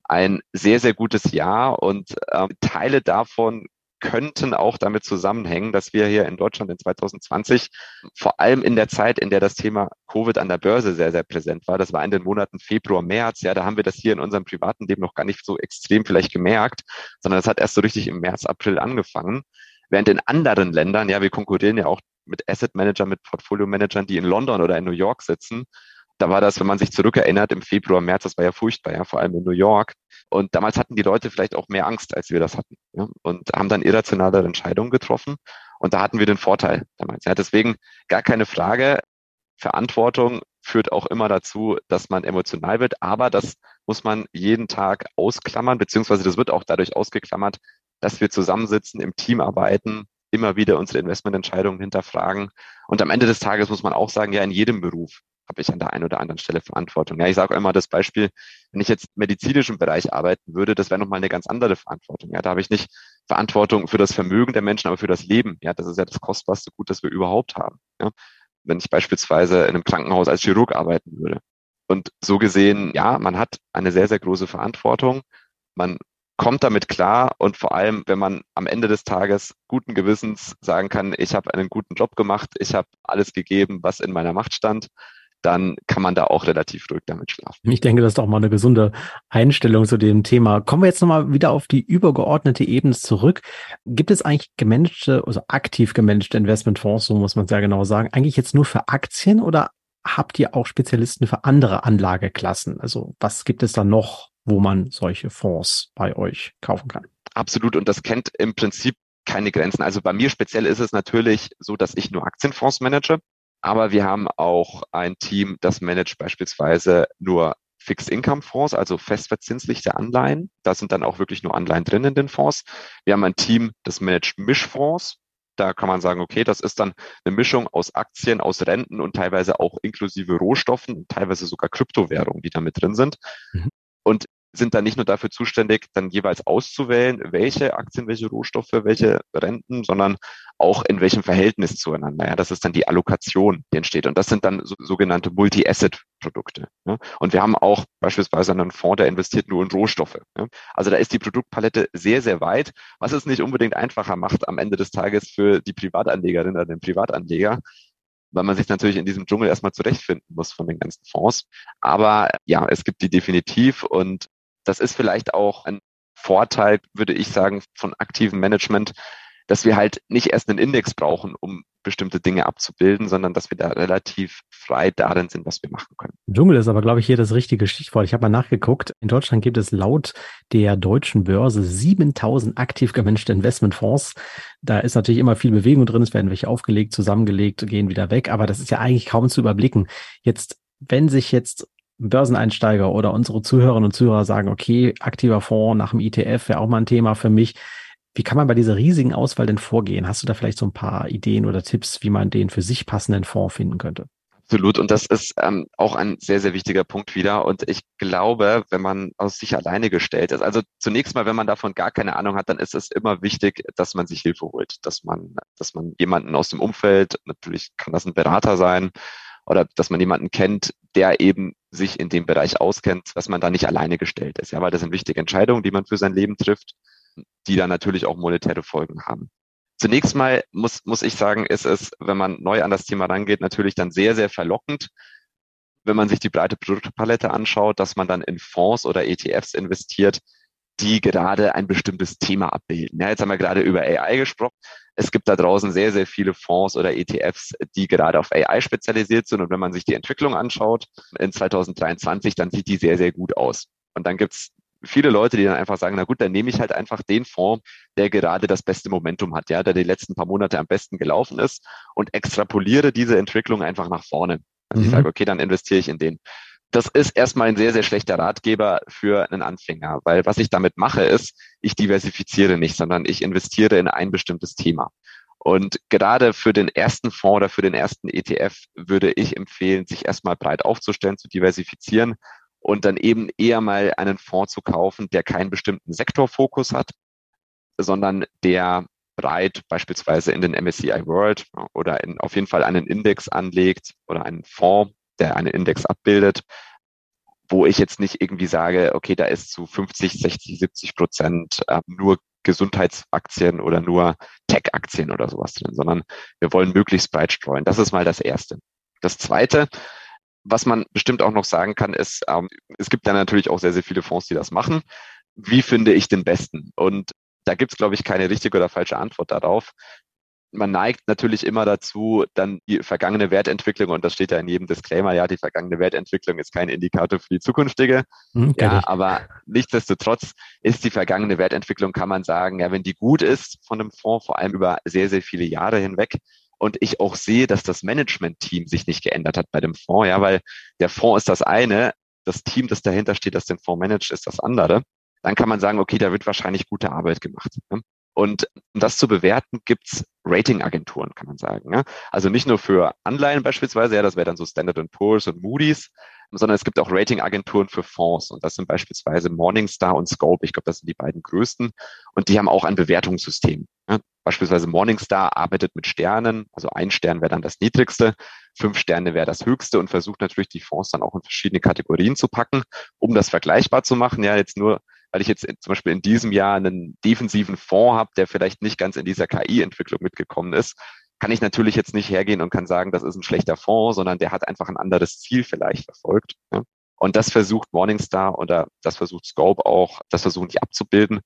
ein sehr, sehr gutes Jahr und äh, Teile davon könnten auch damit zusammenhängen, dass wir hier in Deutschland in 2020 vor allem in der Zeit, in der das Thema Covid an der Börse sehr, sehr präsent war, das war in den Monaten Februar, März, ja, da haben wir das hier in unserem privaten Leben noch gar nicht so extrem vielleicht gemerkt, sondern das hat erst so richtig im März, April angefangen. Während in anderen Ländern, ja, wir konkurrieren ja auch mit Asset Managern, mit Portfolio Managern, die in London oder in New York sitzen, da war das, wenn man sich zurückerinnert, im Februar, März, das war ja furchtbar, ja, vor allem in New York. Und damals hatten die Leute vielleicht auch mehr Angst, als wir das hatten. Ja, und haben dann irrationale Entscheidungen getroffen. Und da hatten wir den Vorteil damals. Ja, deswegen gar keine Frage. Verantwortung führt auch immer dazu, dass man emotional wird. Aber das muss man jeden Tag ausklammern, beziehungsweise das wird auch dadurch ausgeklammert, dass wir zusammensitzen, im Team arbeiten, immer wieder unsere Investmententscheidungen hinterfragen. Und am Ende des Tages muss man auch sagen, ja, in jedem Beruf habe ich an der einen oder anderen Stelle Verantwortung. Ja, ich sage immer das Beispiel, wenn ich jetzt im medizinischen Bereich arbeiten würde, das wäre nochmal eine ganz andere Verantwortung. Ja, da habe ich nicht Verantwortung für das Vermögen der Menschen, aber für das Leben. Ja, das ist ja das kostbarste Gut, das wir überhaupt haben. Ja, wenn ich beispielsweise in einem Krankenhaus als Chirurg arbeiten würde. Und so gesehen, ja, man hat eine sehr, sehr große Verantwortung. Man kommt damit klar und vor allem, wenn man am Ende des Tages guten Gewissens sagen kann, ich habe einen guten Job gemacht, ich habe alles gegeben, was in meiner Macht stand, dann kann man da auch relativ ruhig damit schlafen.
Ich denke, das ist auch mal eine gesunde Einstellung zu dem Thema. Kommen wir jetzt nochmal wieder auf die übergeordnete Ebene zurück. Gibt es eigentlich gemanagte, also aktiv gemanagte Investmentfonds, so muss man sehr genau sagen, eigentlich jetzt nur für Aktien oder habt ihr auch Spezialisten für andere Anlageklassen? Also was gibt es da noch, wo man solche Fonds bei euch kaufen kann?
Absolut. Und das kennt im Prinzip keine Grenzen. Also bei mir speziell ist es natürlich so, dass ich nur Aktienfonds manage. Aber wir haben auch ein Team, das managt beispielsweise nur Fixed Income Fonds, also festverzinslichte Anleihen. Da sind dann auch wirklich nur Anleihen drin in den Fonds. Wir haben ein Team, das managt Mischfonds. Da kann man sagen, okay, das ist dann eine Mischung aus Aktien, aus Renten und teilweise auch inklusive Rohstoffen, teilweise sogar Kryptowährungen, die da mit drin sind. Mhm. Und sind dann nicht nur dafür zuständig, dann jeweils auszuwählen, welche Aktien, welche Rohstoffe, welche Renten, sondern auch in welchem Verhältnis zueinander. Ja, das ist dann die Allokation, die entsteht. Und das sind dann so, sogenannte Multi-Asset-Produkte. Ja. Und wir haben auch beispielsweise einen Fonds, der investiert nur in Rohstoffe. Ja. Also da ist die Produktpalette sehr, sehr weit, was es nicht unbedingt einfacher macht am Ende des Tages für die Privatanlegerin oder den Privatanleger, weil man sich natürlich in diesem Dschungel erstmal zurechtfinden muss von den ganzen Fonds. Aber ja, es gibt die definitiv und das ist vielleicht auch ein Vorteil, würde ich sagen, von aktivem Management, dass wir halt nicht erst einen Index brauchen, um bestimmte Dinge abzubilden, sondern dass wir da relativ frei darin sind, was wir machen können.
Dschungel ist aber, glaube ich, hier das richtige Stichwort. Ich habe mal nachgeguckt. In Deutschland gibt es laut der deutschen Börse 7000 aktiv gemanagte Investmentfonds. Da ist natürlich immer viel Bewegung drin. Es werden welche aufgelegt, zusammengelegt, gehen wieder weg. Aber das ist ja eigentlich kaum zu überblicken. Jetzt, wenn sich jetzt Börseneinsteiger oder unsere Zuhörerinnen und Zuhörer sagen, okay, aktiver Fonds nach dem ETF wäre auch mal ein Thema für mich. Wie kann man bei dieser riesigen Auswahl denn vorgehen? Hast du da vielleicht so ein paar Ideen oder Tipps, wie man den für sich passenden Fonds finden könnte?
Absolut. Und das ist ähm, auch ein sehr, sehr wichtiger Punkt wieder. Und ich glaube, wenn man aus sich alleine gestellt ist, also zunächst mal, wenn man davon gar keine Ahnung hat, dann ist es immer wichtig, dass man sich Hilfe holt, dass man, dass man jemanden aus dem Umfeld, natürlich kann das ein Berater sein, oder dass man jemanden kennt, der eben sich in dem Bereich auskennt, dass man da nicht alleine gestellt ist. Ja, weil das sind wichtige Entscheidungen, die man für sein Leben trifft, die dann natürlich auch monetäre Folgen haben. Zunächst mal muss, muss ich sagen, ist es, wenn man neu an das Thema rangeht, natürlich dann sehr, sehr verlockend, wenn man sich die breite Produktpalette anschaut, dass man dann in Fonds oder ETFs investiert, die gerade ein bestimmtes Thema abbilden. Ja, jetzt haben wir gerade über AI gesprochen. Es gibt da draußen sehr, sehr viele Fonds oder ETFs, die gerade auf AI spezialisiert sind. Und wenn man sich die Entwicklung anschaut in 2023, dann sieht die sehr, sehr gut aus. Und dann gibt's viele Leute, die dann einfach sagen, na gut, dann nehme ich halt einfach den Fonds, der gerade das beste Momentum hat, ja, der die letzten paar Monate am besten gelaufen ist und extrapoliere diese Entwicklung einfach nach vorne. Also mhm. ich sage, okay, dann investiere ich in den. Das ist erstmal ein sehr, sehr schlechter Ratgeber für einen Anfänger, weil was ich damit mache, ist, ich diversifiziere nicht, sondern ich investiere in ein bestimmtes Thema. Und gerade für den ersten Fonds oder für den ersten ETF würde ich empfehlen, sich erstmal breit aufzustellen, zu diversifizieren und dann eben eher mal einen Fonds zu kaufen, der keinen bestimmten Sektorfokus hat, sondern der breit beispielsweise in den MSCI World oder in, auf jeden Fall einen Index anlegt oder einen Fonds, der einen Index abbildet, wo ich jetzt nicht irgendwie sage, okay, da ist zu 50, 60, 70 Prozent äh, nur Gesundheitsaktien oder nur Tech-Aktien oder sowas drin, sondern wir wollen möglichst breit streuen. Das ist mal das Erste. Das Zweite, was man bestimmt auch noch sagen kann, ist, ähm, es gibt ja natürlich auch sehr, sehr viele Fonds, die das machen. Wie finde ich den besten? Und da gibt es, glaube ich, keine richtige oder falsche Antwort darauf. Man neigt natürlich immer dazu, dann die vergangene Wertentwicklung, und das steht ja in jedem Disclaimer, ja, die vergangene Wertentwicklung ist kein Indikator für die zukünftige. Hm, ja, ich. aber nichtsdestotrotz ist die vergangene Wertentwicklung, kann man sagen, ja, wenn die gut ist von einem Fonds, vor allem über sehr, sehr viele Jahre hinweg, und ich auch sehe, dass das Management-Team sich nicht geändert hat bei dem Fonds, ja, weil der Fonds ist das eine, das Team, das dahinter steht, das den Fonds managt, ist das andere. Dann kann man sagen, okay, da wird wahrscheinlich gute Arbeit gemacht. Ne? Und um das zu bewerten, gibt's Ratingagenturen, kann man sagen. Ja? Also nicht nur für Anleihen beispielsweise, ja, das wäre dann so Standard Poor's und Moody's, sondern es gibt auch Ratingagenturen für Fonds. Und das sind beispielsweise Morningstar und Scope. Ich glaube, das sind die beiden größten. Und die haben auch ein Bewertungssystem. Ja? Beispielsweise Morningstar arbeitet mit Sternen, also ein Stern wäre dann das niedrigste, fünf Sterne wäre das höchste und versucht natürlich die Fonds dann auch in verschiedene Kategorien zu packen, um das vergleichbar zu machen. Ja, jetzt nur, weil ich jetzt zum Beispiel in diesem Jahr einen defensiven Fonds habe, der vielleicht nicht ganz in dieser KI-Entwicklung mitgekommen ist, kann ich natürlich jetzt nicht hergehen und kann sagen, das ist ein schlechter Fonds, sondern der hat einfach ein anderes Ziel vielleicht verfolgt. Ja. Und das versucht Morningstar oder das versucht Scope auch, das versuchen die abzubilden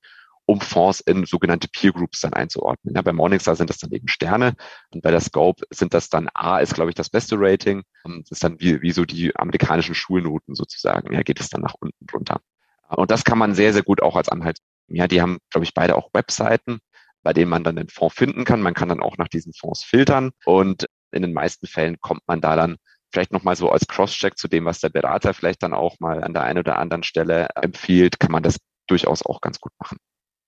um Fonds in sogenannte Peer Groups dann einzuordnen. Ja, bei Morningstar sind das dann eben Sterne und bei der Scope sind das dann A ist, glaube ich, das beste Rating. Das ist dann wie, wie so die amerikanischen Schulnoten sozusagen. Ja, geht es dann nach unten drunter. Und das kann man sehr, sehr gut auch als Anhalt. Ja, die haben, glaube ich, beide auch Webseiten, bei denen man dann den Fonds finden kann. Man kann dann auch nach diesen Fonds filtern und in den meisten Fällen kommt man da dann vielleicht nochmal so als Cross-Check zu dem, was der Berater vielleicht dann auch mal an der einen oder anderen Stelle empfiehlt, kann man das durchaus auch ganz gut machen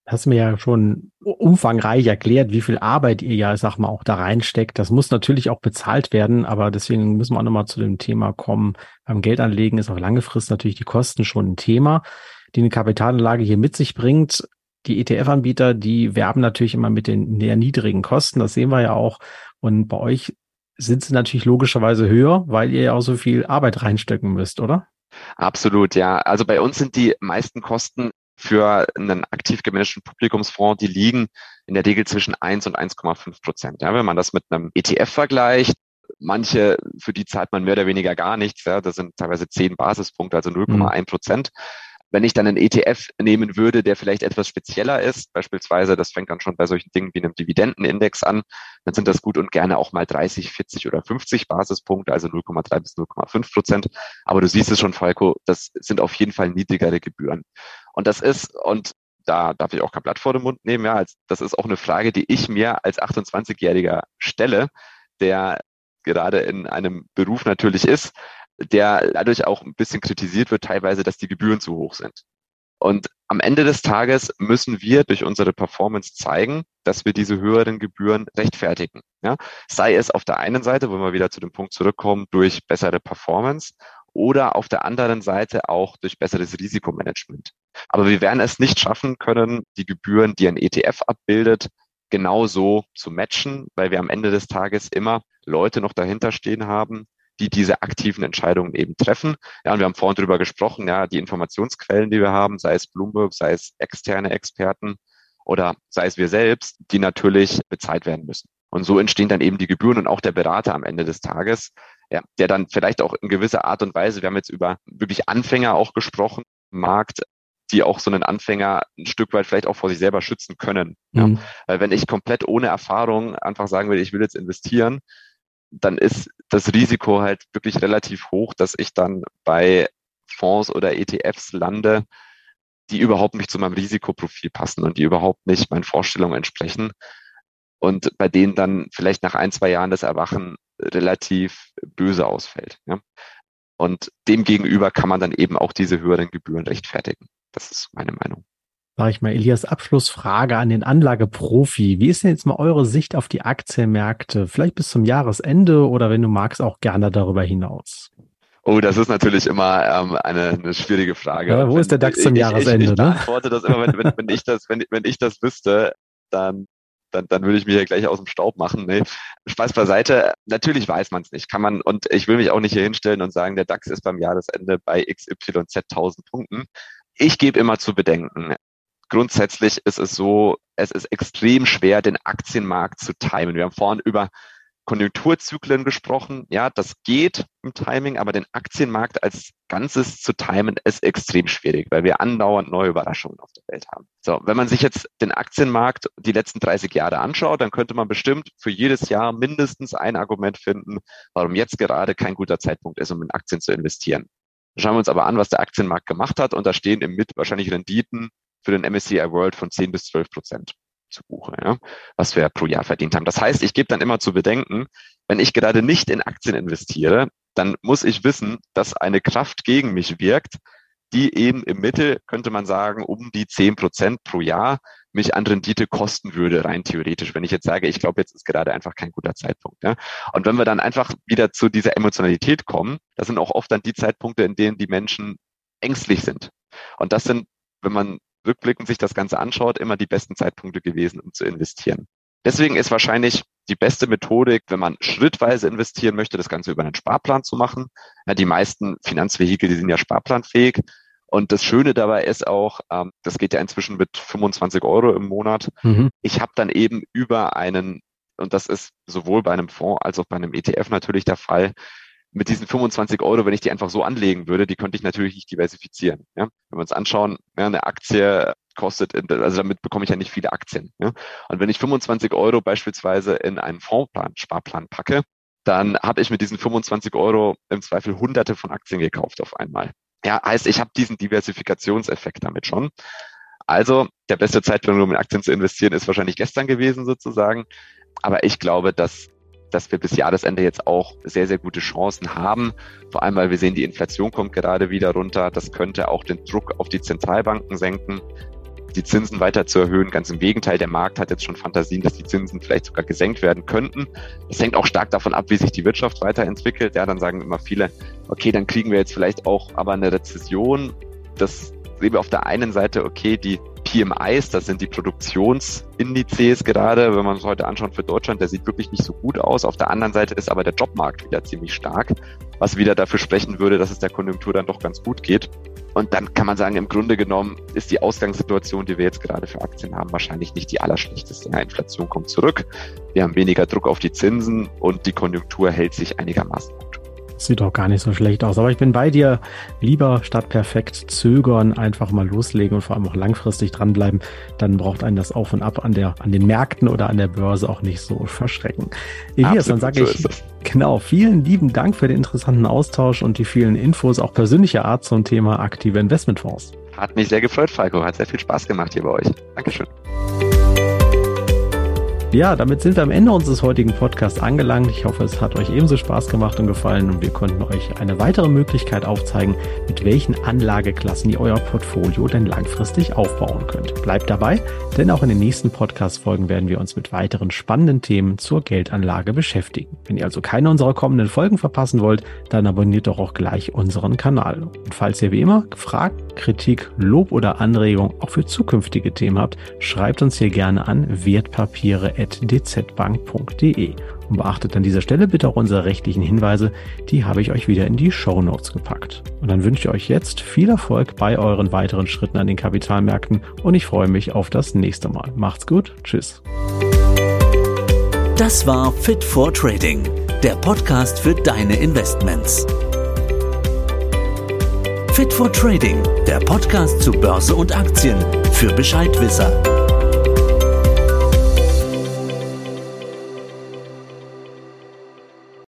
hast mir ja schon umfangreich erklärt, wie viel Arbeit ihr ja, sag mal, auch da reinsteckt. Das muss natürlich auch bezahlt werden, aber deswegen müssen wir auch nochmal zu dem Thema kommen. Beim Geldanlegen ist auf lange Frist natürlich die Kosten schon ein Thema, die eine Kapitalanlage hier mit sich bringt. Die ETF-Anbieter, die werben natürlich immer mit den sehr niedrigen Kosten. Das sehen wir ja auch. Und bei euch sind sie natürlich logischerweise höher, weil ihr ja auch so viel Arbeit reinstecken müsst, oder?
Absolut, ja. Also bei uns sind die meisten Kosten für einen aktiv gemanagten Publikumsfonds, die liegen in der Regel zwischen 1 und 1,5 Prozent. Ja, wenn man das mit einem ETF vergleicht, manche, für die zahlt man mehr oder weniger gar nichts. Ja, das sind teilweise 10 Basispunkte, also 0,1 Prozent. Mhm. Wenn ich dann einen ETF nehmen würde, der vielleicht etwas spezieller ist, beispielsweise, das fängt dann schon bei solchen Dingen wie einem Dividendenindex an, dann sind das gut und gerne auch mal 30, 40 oder 50 Basispunkte, also 0,3 bis 0,5 Prozent. Aber du siehst es schon, Falco, das sind auf jeden Fall niedrigere Gebühren. Und das ist, und da darf ich auch kein Blatt vor den Mund nehmen, ja, das ist auch eine Frage, die ich mir als 28-Jähriger stelle, der gerade in einem Beruf natürlich ist, der dadurch auch ein bisschen kritisiert wird, teilweise, dass die Gebühren zu hoch sind. Und am Ende des Tages müssen wir durch unsere Performance zeigen, dass wir diese höheren Gebühren rechtfertigen. Ja? Sei es auf der einen Seite, wo wir wieder zu dem Punkt zurückkommen, durch bessere Performance oder auf der anderen Seite auch durch besseres Risikomanagement. Aber wir werden es nicht schaffen können, die Gebühren, die ein ETF abbildet, genauso zu matchen, weil wir am Ende des Tages immer Leute noch dahinter stehen haben, die diese aktiven Entscheidungen eben treffen. Ja, und wir haben vorhin darüber gesprochen, ja, die Informationsquellen, die wir haben, sei es Bloomberg, sei es externe Experten oder sei es wir selbst, die natürlich bezahlt werden müssen. Und so entstehen dann eben die Gebühren und auch der Berater am Ende des Tages, ja, der dann vielleicht auch in gewisser Art und Weise, wir haben jetzt über wirklich Anfänger auch gesprochen, Markt, die auch so einen Anfänger ein Stück weit vielleicht auch vor sich selber schützen können. Ja. Mhm. Weil wenn ich komplett ohne Erfahrung einfach sagen will, ich will jetzt investieren, dann ist das Risiko halt wirklich relativ hoch, dass ich dann bei Fonds oder ETFs lande, die überhaupt nicht zu meinem Risikoprofil passen und die überhaupt nicht meinen Vorstellungen entsprechen und bei denen dann vielleicht nach ein, zwei Jahren das Erwachen relativ böse ausfällt. Ja? Und demgegenüber kann man dann eben auch diese höheren Gebühren rechtfertigen. Das ist meine Meinung.
Sag ich mal, Elias, Abschlussfrage an den Anlageprofi. Wie ist denn jetzt mal eure Sicht auf die Aktienmärkte? Vielleicht bis zum Jahresende oder wenn du magst, auch gerne darüber hinaus.
Oh, das ist natürlich immer ähm, eine, eine schwierige Frage.
Ja, wo
wenn,
ist der DAX zum
ich,
Jahresende?
Ich, ich,
ich
ne? antworte das immer, wenn, wenn, wenn ich das, wenn, wenn ich das wüsste, dann dann, dann würde ich mich ja gleich aus dem Staub machen. Nee. Spaß beiseite. Natürlich weiß man es nicht. Kann man, und ich will mich auch nicht hier hinstellen und sagen, der DAX ist beim Jahresende bei XYZ 1000 Punkten. Ich gebe immer zu bedenken. Grundsätzlich ist es so, es ist extrem schwer, den Aktienmarkt zu timen. Wir haben vorhin über Konjunkturzyklen gesprochen. Ja, das geht im Timing, aber den Aktienmarkt als Ganzes zu timen ist extrem schwierig, weil wir andauernd neue Überraschungen auf der Welt haben. So, wenn man sich jetzt den Aktienmarkt die letzten 30 Jahre anschaut, dann könnte man bestimmt für jedes Jahr mindestens ein Argument finden, warum jetzt gerade kein guter Zeitpunkt ist, um in Aktien zu investieren. Schauen wir uns aber an, was der Aktienmarkt gemacht hat und da stehen im Mit wahrscheinlich Renditen für den MSCI World von 10 bis 12 Prozent zu Buche, ja, was wir pro Jahr verdient haben. Das heißt, ich gebe dann immer zu bedenken, wenn ich gerade nicht in Aktien investiere, dann muss ich wissen, dass eine Kraft gegen mich wirkt, die eben im Mittel, könnte man sagen, um die 10 Prozent pro Jahr mich an Rendite kosten würde, rein theoretisch, wenn ich jetzt sage, ich glaube, jetzt ist gerade einfach kein guter Zeitpunkt. Ja? Und wenn wir dann einfach wieder zu dieser Emotionalität kommen, das sind auch oft dann die Zeitpunkte, in denen die Menschen ängstlich sind. Und das sind, wenn man rückblickend sich das Ganze anschaut, immer die besten Zeitpunkte gewesen, um zu investieren. Deswegen ist wahrscheinlich die beste Methodik, wenn man schrittweise investieren möchte, das Ganze über einen Sparplan zu machen. Ja, die meisten Finanzvehikel, die sind ja sparplanfähig. Und das Schöne dabei ist auch, ähm, das geht ja inzwischen mit 25 Euro im Monat. Mhm. Ich habe dann eben über einen, und das ist sowohl bei einem Fonds als auch bei einem ETF natürlich der Fall, mit diesen 25 Euro, wenn ich die einfach so anlegen würde, die könnte ich natürlich nicht diversifizieren. Ja? Wenn wir uns anschauen, ja, eine Aktie kostet, also damit bekomme ich ja nicht viele Aktien. Ja? Und wenn ich 25 Euro beispielsweise in einen Fondsplan, Sparplan packe, dann habe ich mit diesen 25 Euro im Zweifel hunderte von Aktien gekauft auf einmal. Ja, heißt, ich habe diesen Diversifikationseffekt damit schon. Also der beste Zeitpunkt, um in Aktien zu investieren, ist wahrscheinlich gestern gewesen sozusagen. Aber ich glaube, dass dass wir bis Jahresende jetzt auch sehr, sehr gute Chancen haben. Vor allem, weil wir sehen, die Inflation kommt gerade wieder runter. Das könnte auch den Druck auf die Zentralbanken senken, die Zinsen weiter zu erhöhen. Ganz im Gegenteil, der Markt hat jetzt schon Fantasien, dass die Zinsen vielleicht sogar gesenkt werden könnten. Das hängt auch stark davon ab, wie sich die Wirtschaft weiterentwickelt. Ja, dann sagen immer viele, okay, dann kriegen wir jetzt vielleicht auch aber eine Rezession. Das wir auf der einen Seite, okay, die PMIs, das sind die Produktionsindizes gerade, wenn man es heute anschaut für Deutschland, der sieht wirklich nicht so gut aus. Auf der anderen Seite ist aber der Jobmarkt wieder ziemlich stark, was wieder dafür sprechen würde, dass es der Konjunktur dann doch ganz gut geht. Und dann kann man sagen, im Grunde genommen ist die Ausgangssituation, die wir jetzt gerade für Aktien haben, wahrscheinlich nicht die allerschlechteste. Ja, Inflation kommt zurück, wir haben weniger Druck auf die Zinsen und die Konjunktur hält sich einigermaßen gut.
Sieht doch gar nicht so schlecht aus. Aber ich bin bei dir. Lieber statt perfekt zögern, einfach mal loslegen und vor allem auch langfristig dranbleiben. Dann braucht einen das Auf und Ab an der, an den Märkten oder an der Börse auch nicht so verschrecken. Elias, dann sage ich, so genau, vielen lieben Dank für den interessanten Austausch und die vielen Infos, auch persönlicher Art zum Thema aktive Investmentfonds.
Hat mich sehr gefreut, Falco. Hat sehr viel Spaß gemacht hier bei euch. Dankeschön.
Ja, damit sind wir am Ende unseres heutigen Podcasts angelangt. Ich hoffe, es hat euch ebenso Spaß gemacht und gefallen und wir konnten euch eine weitere Möglichkeit aufzeigen, mit welchen Anlageklassen ihr euer Portfolio denn langfristig aufbauen könnt. Bleibt dabei, denn auch in den nächsten Podcast-Folgen werden wir uns mit weiteren spannenden Themen zur Geldanlage beschäftigen. Wenn ihr also keine unserer kommenden Folgen verpassen wollt, dann abonniert doch auch gleich unseren Kanal. Und falls ihr wie immer Fragen, Kritik, Lob oder Anregung auch für zukünftige Themen habt, schreibt uns hier gerne an Wertpapiere dzbank.de. Und beachtet an dieser Stelle bitte auch unsere rechtlichen Hinweise, die habe ich euch wieder in die Show Notes gepackt. Und dann wünsche ich euch jetzt viel Erfolg bei euren weiteren Schritten an den Kapitalmärkten und ich freue mich auf das nächste Mal. Macht's gut, tschüss.
Das war Fit for Trading, der Podcast für deine Investments. Fit for Trading, der Podcast zu Börse und Aktien für Bescheidwisser.